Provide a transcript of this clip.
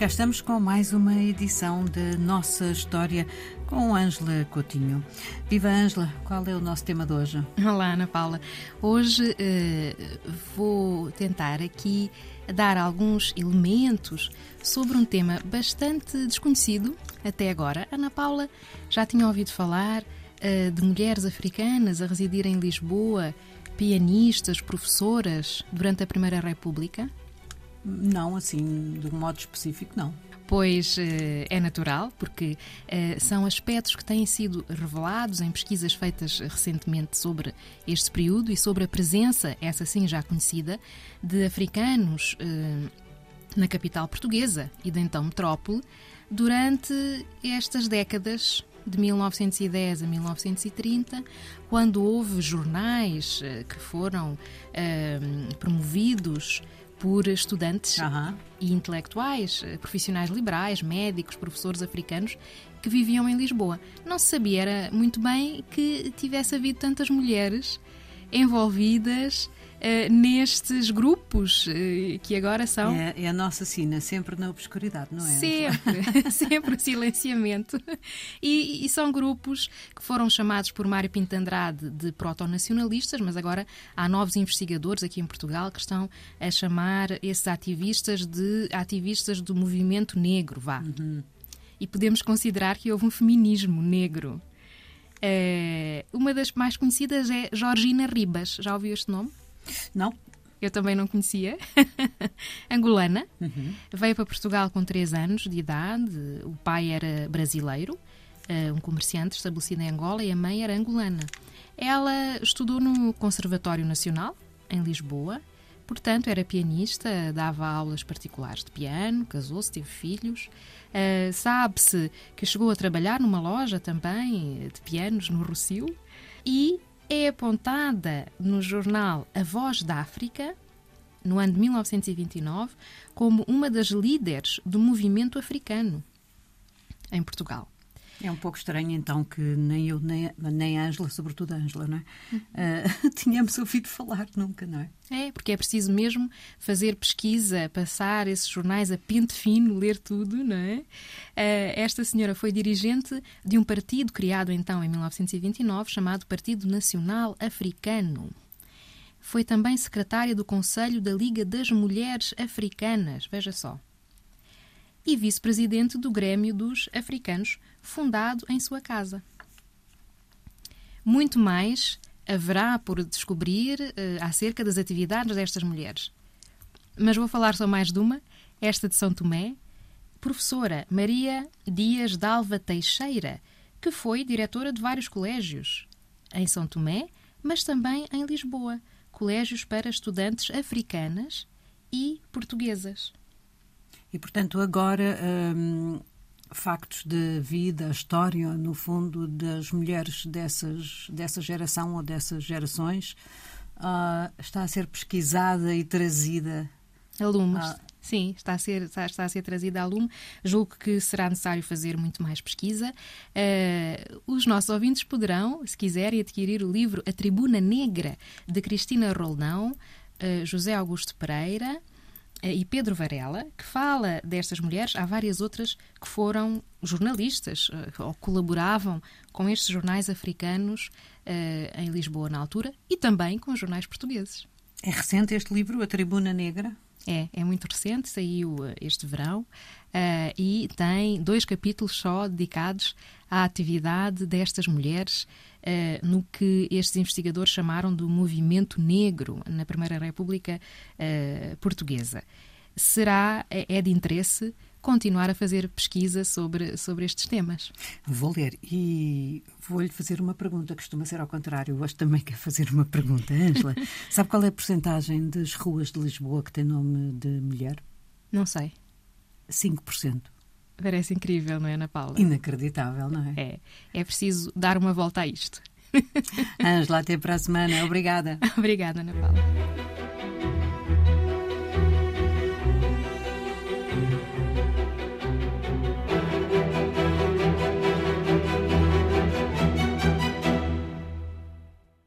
cá estamos com mais uma edição de Nossa História com Ângela Coutinho. Viva Ângela, qual é o nosso tema de hoje? Olá, Ana Paula. Hoje uh, vou tentar aqui dar alguns elementos sobre um tema bastante desconhecido até agora. Ana Paula já tinha ouvido falar uh, de mulheres africanas a residir em Lisboa, pianistas, professoras durante a Primeira República? Não, assim, de um modo específico, não. Pois eh, é natural, porque eh, são aspectos que têm sido revelados em pesquisas feitas recentemente sobre este período e sobre a presença, essa sim já conhecida, de africanos eh, na capital portuguesa e da então metrópole durante estas décadas de 1910 a 1930, quando houve jornais que foram promovidos por estudantes uhum. e intelectuais, eh, profissionais liberais, médicos, professores africanos que viviam em Lisboa. Não se sabia era muito bem que tivesse havido tantas mulheres envolvidas uh, nestes grupos uh, que agora são. É, é, a nossa sina, sempre na obscuridade, não é? Sempre, sempre o silenciamento. E, e, são grupos que foram chamados por Mário Pinto Andrade de proto-nacionalistas, mas agora há novos investigadores aqui em Portugal que estão a chamar esses ativistas de ativistas do movimento negro, vá. Uhum. E podemos considerar que houve um feminismo negro. Uh, uma das mais conhecidas é Georgina Ribas. Já ouviu este nome? Não. Eu também não conhecia. Angolana. Uhum. Veio para Portugal com 3 anos de idade. O pai era brasileiro, uh, um comerciante estabelecido em Angola, e a mãe era angolana. Ela estudou no Conservatório Nacional, em Lisboa. Portanto, era pianista, dava aulas particulares de piano, casou-se, teve filhos. Uh, Sabe-se que chegou a trabalhar numa loja também de pianos no Rocio. E é apontada no jornal A Voz da África, no ano de 1929, como uma das líderes do movimento africano em Portugal. É um pouco estranho, então, que nem eu, nem, nem a Ângela, sobretudo a Ângela, não é? Uh, tínhamos ouvido falar nunca, não é? É, porque é preciso mesmo fazer pesquisa, passar esses jornais a pente fino, ler tudo, não é? Uh, esta senhora foi dirigente de um partido criado, então, em 1929, chamado Partido Nacional Africano. Foi também secretária do Conselho da Liga das Mulheres Africanas, veja só e vice-presidente do Grêmio dos Africanos, fundado em sua casa. Muito mais haverá por descobrir uh, acerca das atividades destas mulheres. Mas vou falar só mais de uma, esta de São Tomé, professora Maria Dias Dalva Teixeira, que foi diretora de vários colégios em São Tomé, mas também em Lisboa, colégios para estudantes africanas e portuguesas. E, portanto, agora, hum, factos de vida, história, no fundo, das mulheres dessas, dessa geração ou dessas gerações, uh, está a ser pesquisada e trazida. A lume. Uh, Sim, está a, ser, está, está, a ser trazida a lume. Julgo que será necessário fazer muito mais pesquisa. Uh, os nossos ouvintes poderão, se quiserem, adquirir o livro A Tribuna Negra, de Cristina Roldão, José Augusto Pereira, e Pedro Varela, que fala destas mulheres. Há várias outras que foram jornalistas eh, ou colaboravam com estes jornais africanos eh, em Lisboa na altura e também com os jornais portugueses. É recente este livro, A Tribuna Negra? É, é muito recente, saiu este verão uh, e tem dois capítulos só dedicados à atividade destas mulheres uh, no que estes investigadores chamaram do movimento negro na Primeira República uh, Portuguesa. Será, é, é de interesse continuar a fazer pesquisa sobre, sobre estes temas. Vou ler e vou-lhe fazer uma pergunta, costuma ser ao contrário. Hoje também quer fazer uma pergunta. Ângela, sabe qual é a porcentagem das ruas de Lisboa que tem nome de mulher? Não sei. 5%. Parece incrível, não é, Ana Paula? Inacreditável, não é? É. É preciso dar uma volta a isto. Ângela, até para a semana. Obrigada. Obrigada, Ana Paula.